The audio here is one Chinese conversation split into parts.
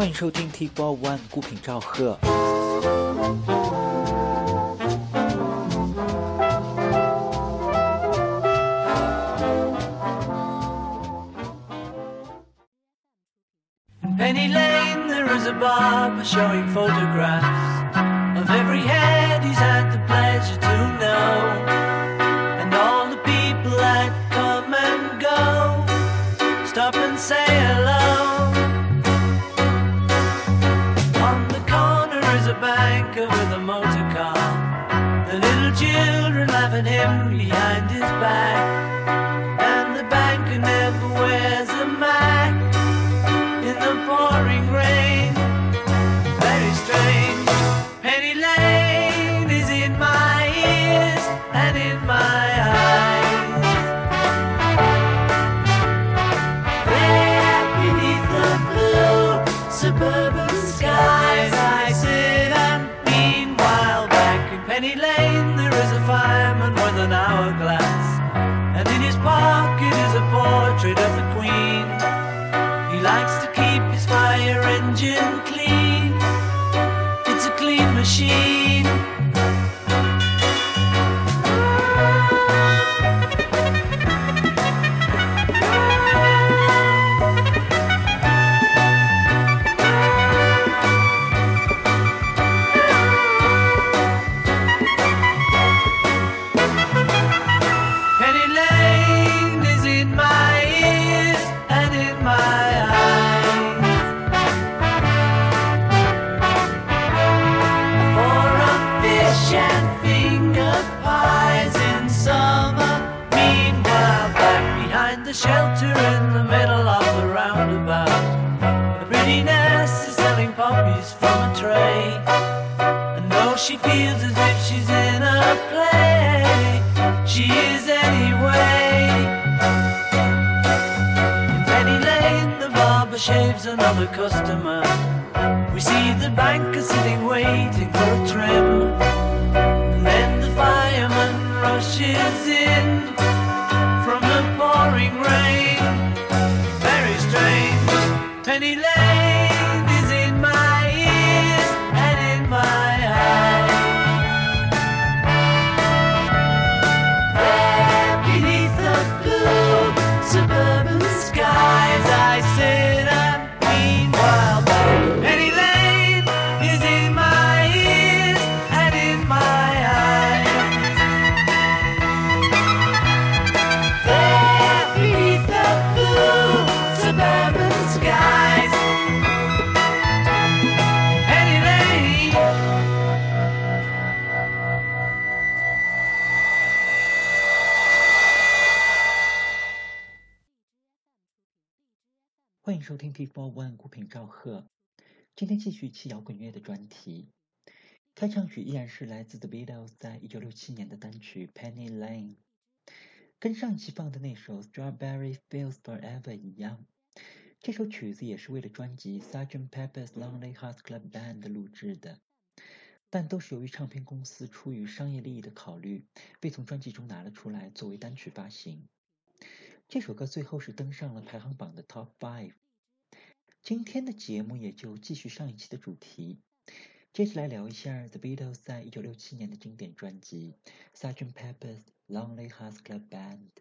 欢迎收听 T Four One 孤品赵贺。Penny Lane, there is a barber showing photographs of every head he's had Shaves another customer. We see the banker sitting waiting for a trim. And then the fireman rushes in from the pouring rain. Very strange. Penny Lane 欢迎收听 T Four One 孤品赵贺。今天继续一期摇滚乐的专题，开场曲依然是来自 The Beatles 在一九六七年的单曲《Penny Lane》，跟上期放的那首《Strawberry Fields Forever》一样。这首曲子也是为了专辑《Sgt. Pepper's Lonely Hearts Club Band》录制的，但都是由于唱片公司出于商业利益的考虑，被从专辑中拿了出来作为单曲发行。这首歌最后是登上了排行榜的 Top Five。今天的节目也就继续上一期的主题，接着来聊一下 The Beatles 在一九六七年的经典专辑《Sgt. Pepper's Lonely Hearts Club Band》。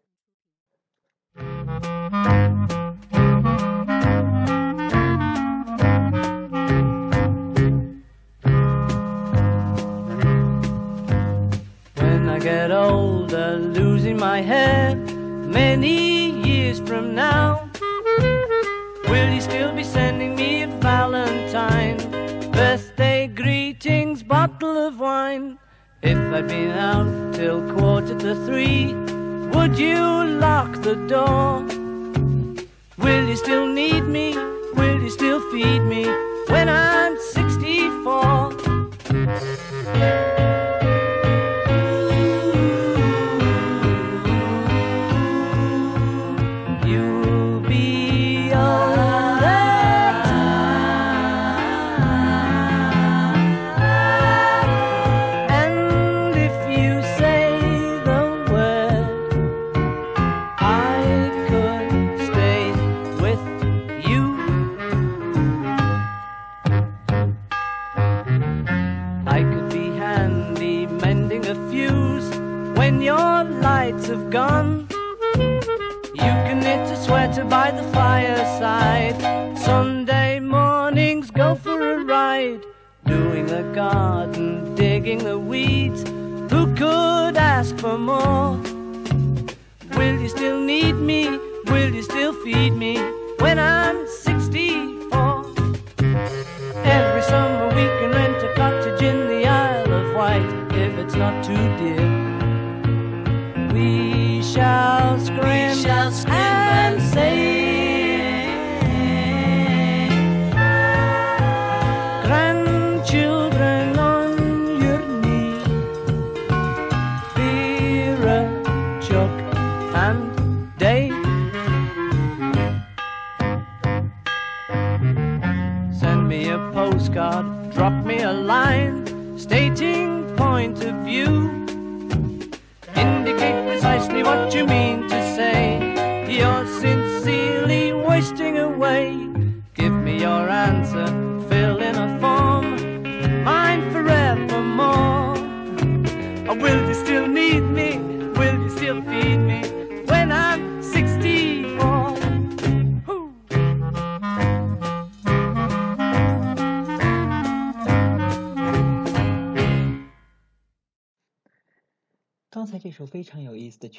When I get older, losing my hair many years from now, sending me a Valentine? Birthday greetings, bottle of wine. If I'd been out till quarter to three, would you lock the door? Will you still need me? Will you still feed me when I'm 64?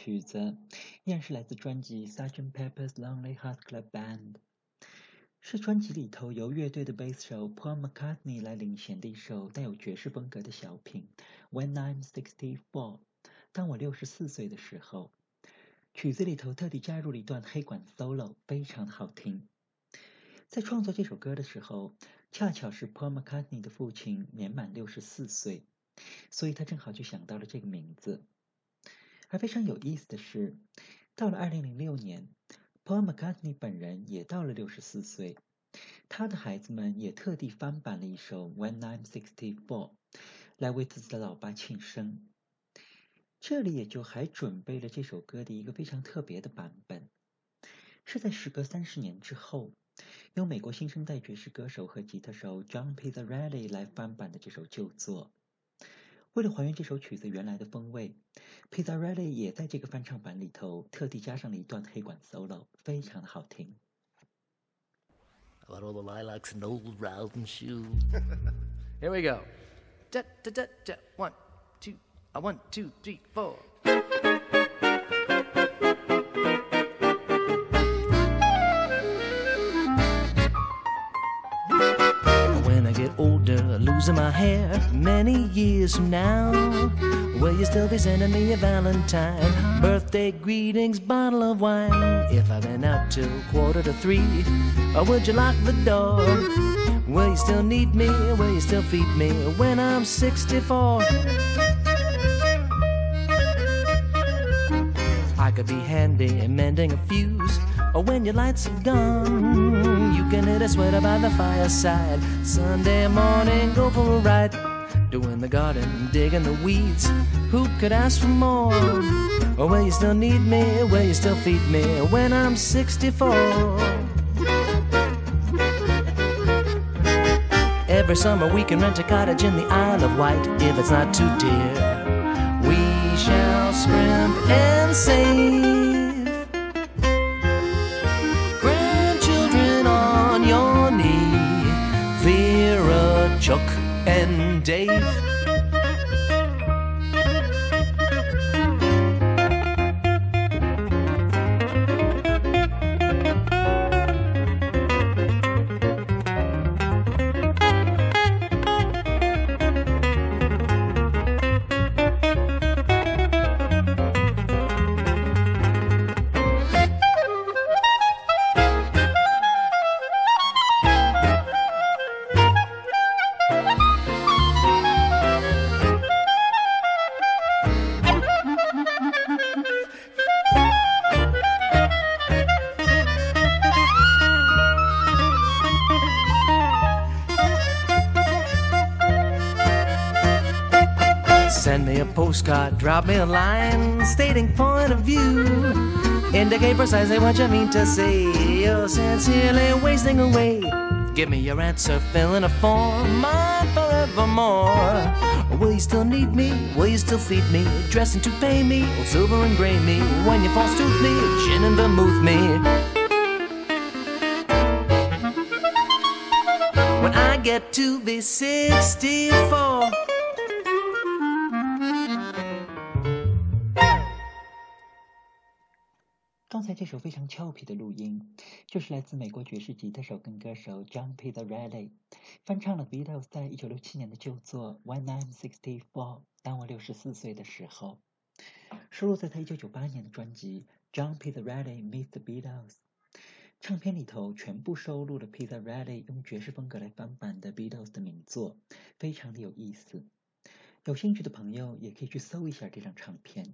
曲子，依然是来自专辑《Sgt. Pepper's Lonely Hearts Club Band》，是专辑里头由乐队的贝斯手 Paul McCartney 来领衔的一首带有爵士风格的小品。When I'm sixty four，当我六十四岁的时候，曲子里头特地加入了一段黑管 solo，非常的好听。在创作这首歌的时候，恰巧是 Paul McCartney 的父亲年满六十四岁，所以他正好就想到了这个名字。而非常有意思的是，到了二零零六年，Paul McCartney 本人也到了六十四岁，他的孩子们也特地翻版了一首《When I'm Sixty Four》，来为自己的老爸庆生。这里也就还准备了这首歌的一个非常特别的版本，是在时隔三十年之后，由美国新生代爵士歌手和吉他手 John p e t e r r e l l y 来翻版的这首旧作。为了还原这首曲子原来的风味，Pizzarelli 也在这个翻唱版里头特地加上了一段黑管 solo，非常的好听。About all the lilacs and old shoes. Here we go. Da, da, da, da. One, two, uh, one, two, three, four. Losing my hair many years from now, will you still be sending me a Valentine? Birthday greetings, bottle of wine. If I've been out till quarter to three, or would you lock the door? Will you still need me? Will you still feed me when I'm 64? I could be handy in mending a fuse, or when your lights are gone, can knit a sweater by the fireside. Sunday morning, go for a ride, doing the garden, digging the weeds. Who could ask for more? Oh, or will you still need me? Will you still feed me when I'm 64? Every summer we can rent a cottage in the Isle of Wight if it's not too dear. We shall scrimp and save. Dave. Postcard, drop me a line stating point of view. Indicate precisely what you mean to say. You're sincerely wasting away. Give me your answer, fill in a form, mine forevermore. will you still need me? Will you still feed me? Dressing to pay me? Old silver and gray me? When you false tooth me? Gin and vermouth me? When I get to be 64. 首非常俏皮的录音，就是来自美国爵士吉他手跟歌手 John Pizzarelli 翻唱了 Beatles 在一九六七年的旧作《When I'm Sixty Four》，当我六十四岁的时候，收录在他一九九八年的专辑《John Pizzarelli Meets the Beatles》。唱片里头全部收录了 Pizzarelli 用爵士风格来翻版的 Beatles 的名作，非常的有意思。有兴趣的朋友也可以去搜一下这张唱片。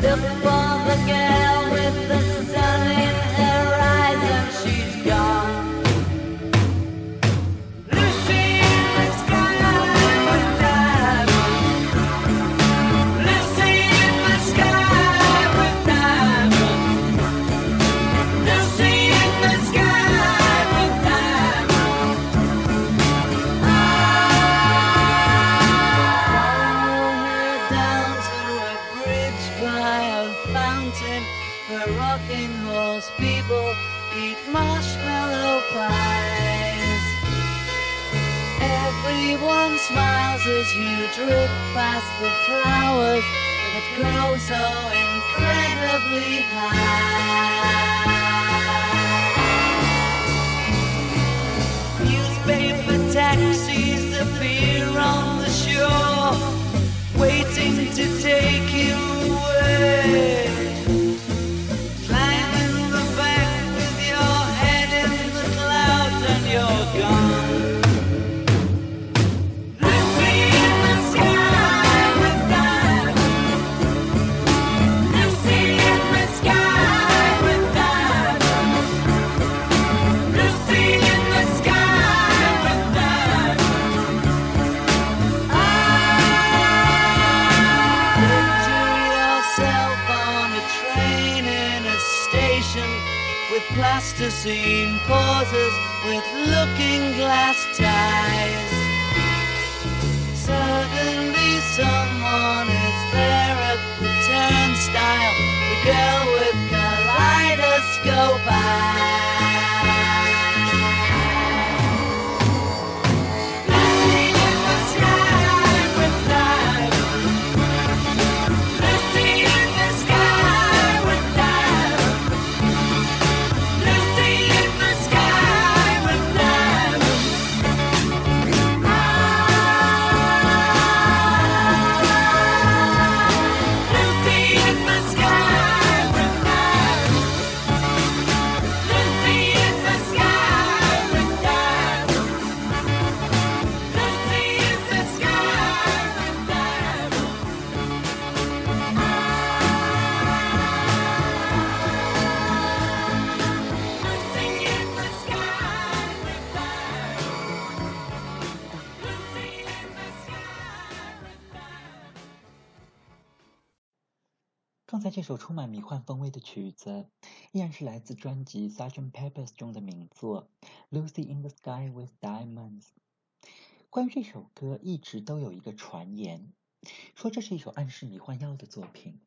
built for 充满迷幻风味的曲子，依然是来自专辑《Sgt. Pepper's》中的名作《Lucy in the Sky with Diamonds》。关于这首歌，一直都有一个传言，说这是一首暗示迷幻药的作品，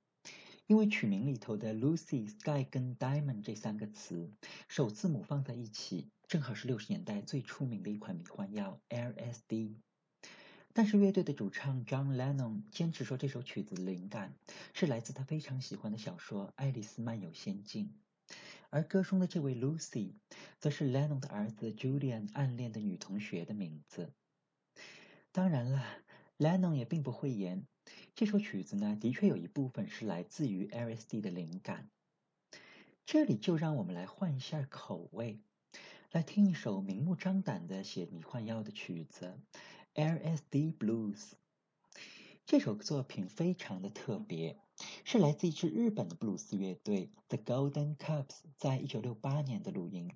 因为曲名里头的 Lucy、Sky 跟 Diamond 这三个词首字母放在一起，正好是六十年代最出名的一款迷幻药 LSD。但是乐队的主唱 John Lennon 坚持说这首曲子的灵感是来自他非常喜欢的小说《爱丽丝漫游仙境》，而歌中的这位 Lucy 则是 Lennon 的儿子 Julian 暗恋的女同学的名字。当然了 Lennon 也并不讳言，这首曲子呢，的确有一部分是来自于 LSD 的灵感。这里就让我们来换一下口味，来听一首明目张胆的写迷幻药的曲子《LSD Blues》。这首作品非常的特别，是来自一支日本的布鲁斯乐队 The Golden Cups 在一九六八年的录音。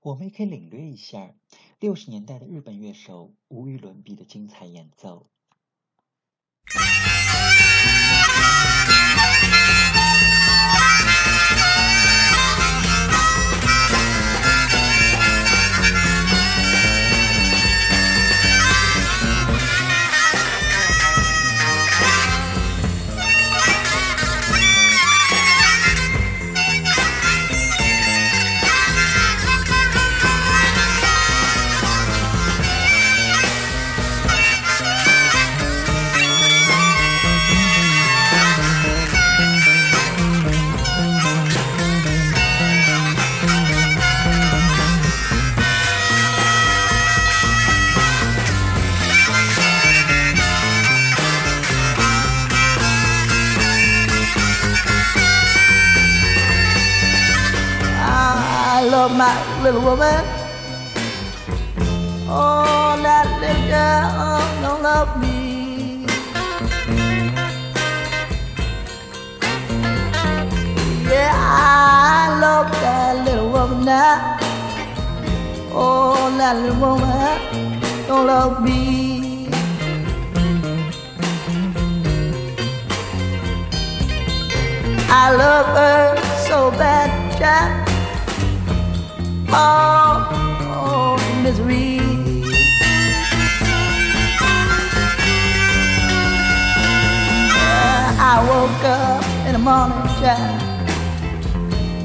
我们也可以领略一下六十年代的日本乐手无与伦比的精彩演奏。Love my little woman. Oh, that little girl don't love me. Yeah, I love that little woman now. Oh, that little woman don't love me. I love her so bad, Jack. Oh, oh, misery. Yeah, I woke up in the morning, Jack.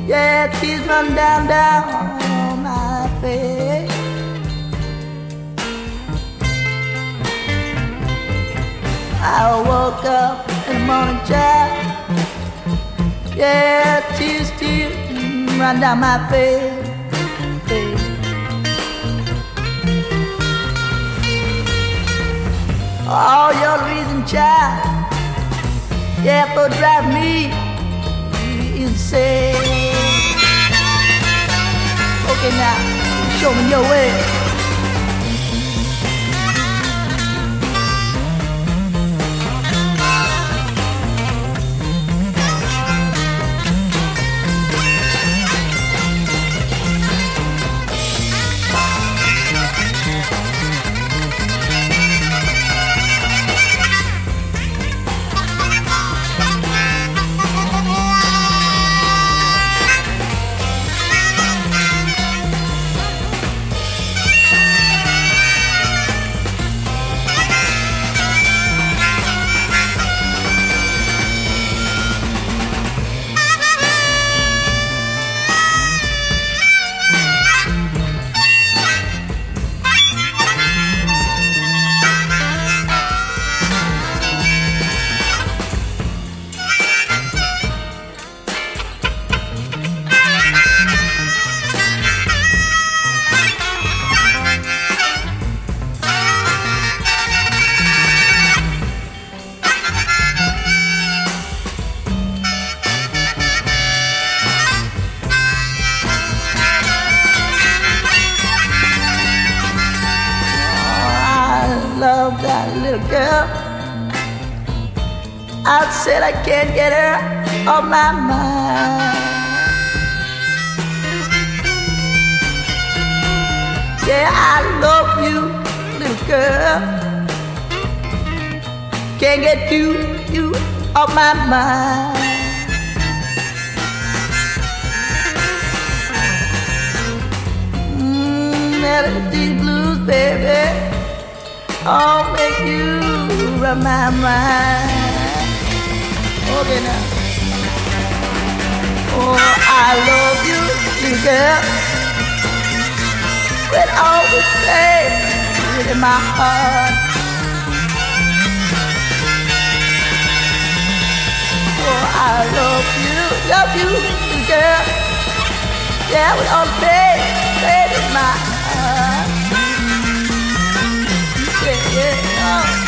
Yeah, tears run down, down my face. I woke up in the morning, Jack. Yeah, tears, tears run down my face. You're the reason, child. Yeah, for drive me insane. Okay, now show me your way. Off my mind. Yeah, I love you, little girl. Can't get you, you off my mind. Mm, melody blues, baby. I'll make you run my mind. Okay now. Oh, I love you, little girl. With all the pain in my heart. Oh, I love you, love you, little girl. Yeah, with all the pain, pain in my heart. Yeah, yeah, oh.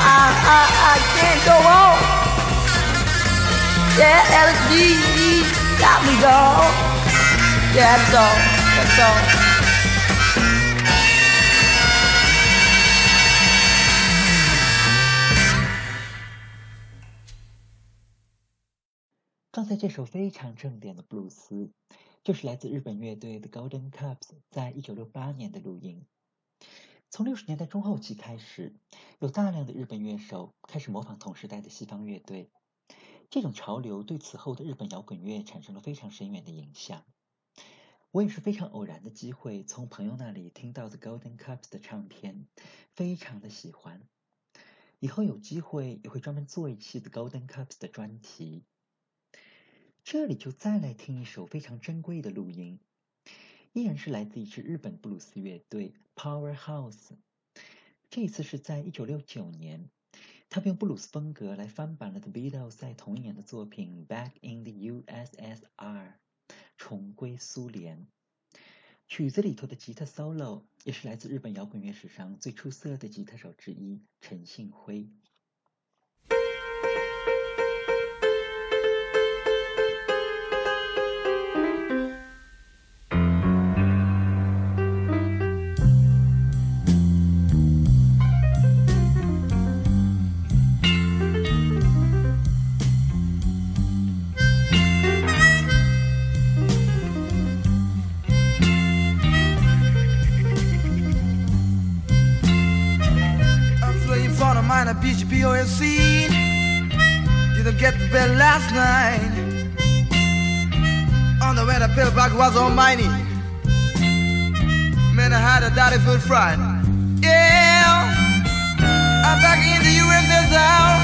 I, I, I can't go on. Yeah, LSD got me, dog. Yeah, that's all. That's all. 刚才这首非常正点的布鲁斯，就是来自日本乐队 The Golden Cups 在一九六八年的录音。从六十年代中后期开始，有大量的日本乐手开始模仿同时代的西方乐队，这种潮流对此后的日本摇滚乐产生了非常深远的影响。我也是非常偶然的机会从朋友那里听到 The Golden Cups 的唱片，非常的喜欢。以后有机会也会专门做一期 The Golden Cups 的专题。这里就再来听一首非常珍贵的录音，依然是来自一支日本布鲁斯乐队 Powerhouse。这一次是在一九六九年，他用布鲁斯风格来翻版了 The Beatles 在同一年的作品《Back in the USSR》，重归苏联。曲子里头的吉他 solo 也是来自日本摇滚乐史上最出色的吉他手之一陈信辉。Last night. On the way, the paperback was my. Man, I had a daddy food fried. Yeah, I'm back in the USSR.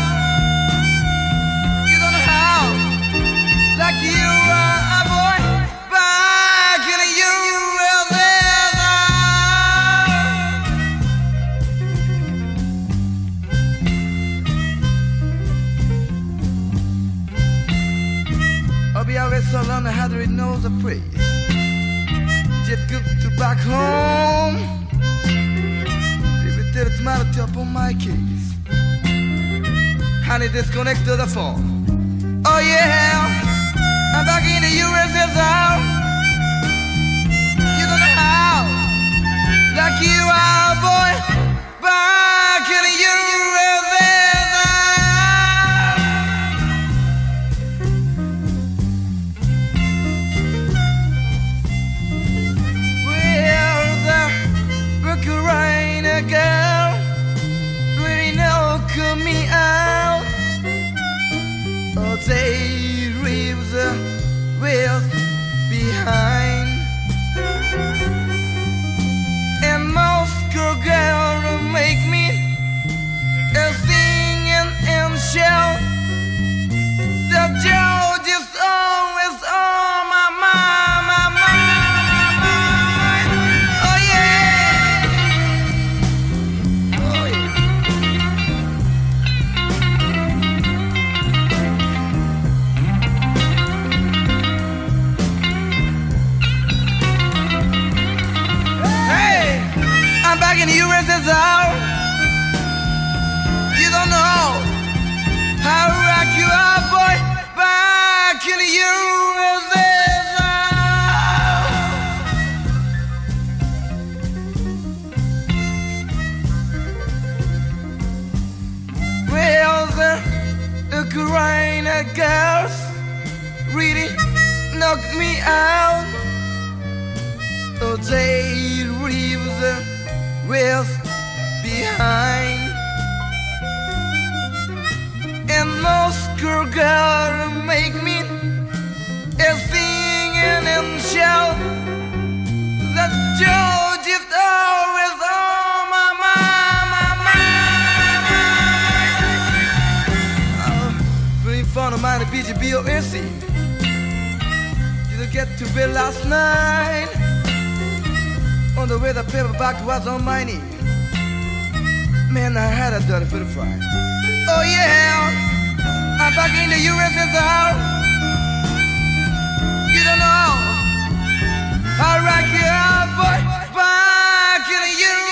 Knows a praise. Just good to back home. Leave it there tomato top on my case. Honey, disconnect to the phone. Oh yeah, I'm back in the USSR. You don't know how, like you are, boy. Back in the USSR. Free fun of mine, BGBOSC. Didn't get to bed last night. On the way, the paperback was on my knee. Man, I had a dirty for the fry. Oh yeah, I'm back in the USSR. You don't know how rock you are, boy. Back in the USSR.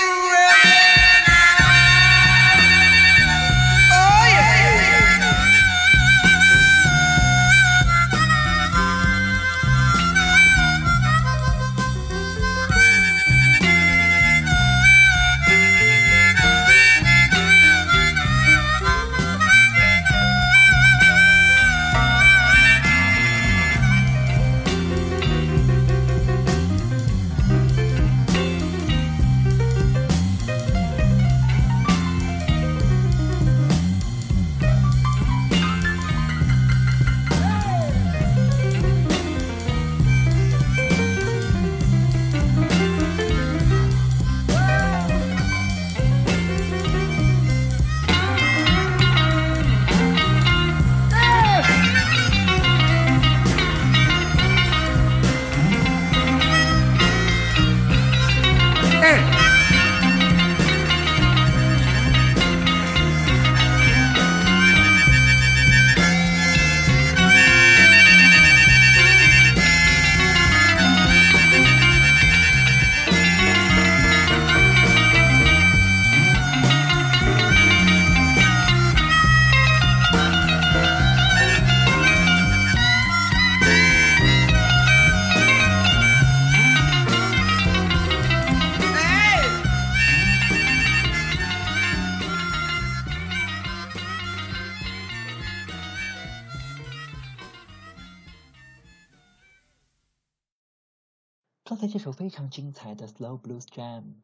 精彩的 Slow Blues Jam，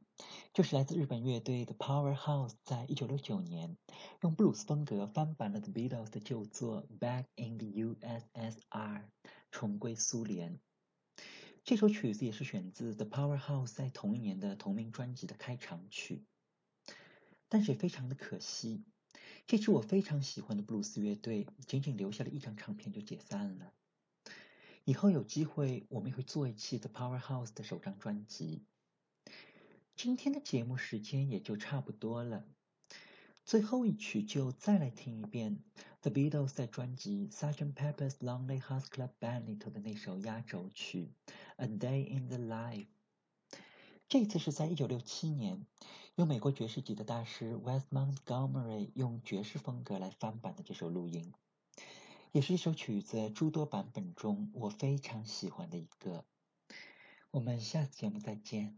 就是来自日本乐队的 Powerhouse 在一九六九年用布鲁斯风格翻版了 The Beatles 的旧作《Back in the USSR》，重归苏联。这首曲子也是选自 The Powerhouse 在同一年的同名专辑的开场曲。但是也非常的可惜，这支我非常喜欢的布鲁斯乐队，仅仅留下了一张唱片就解散了。以后有机会，我们会做一期 The Powerhouse 的首张专辑。今天的节目时间也就差不多了，最后一曲就再来听一遍 The Beatles 在专辑《Sgt. Pepper's Lonely Hearts Club Band》里头的那首压轴曲《A Day in the Life》。这次是在一九六七年，由美国爵士级的大师 West Montgomery 用爵士风格来翻版的这首录音。也是一首曲子诸多版本中我非常喜欢的一个。我们下次节目再见。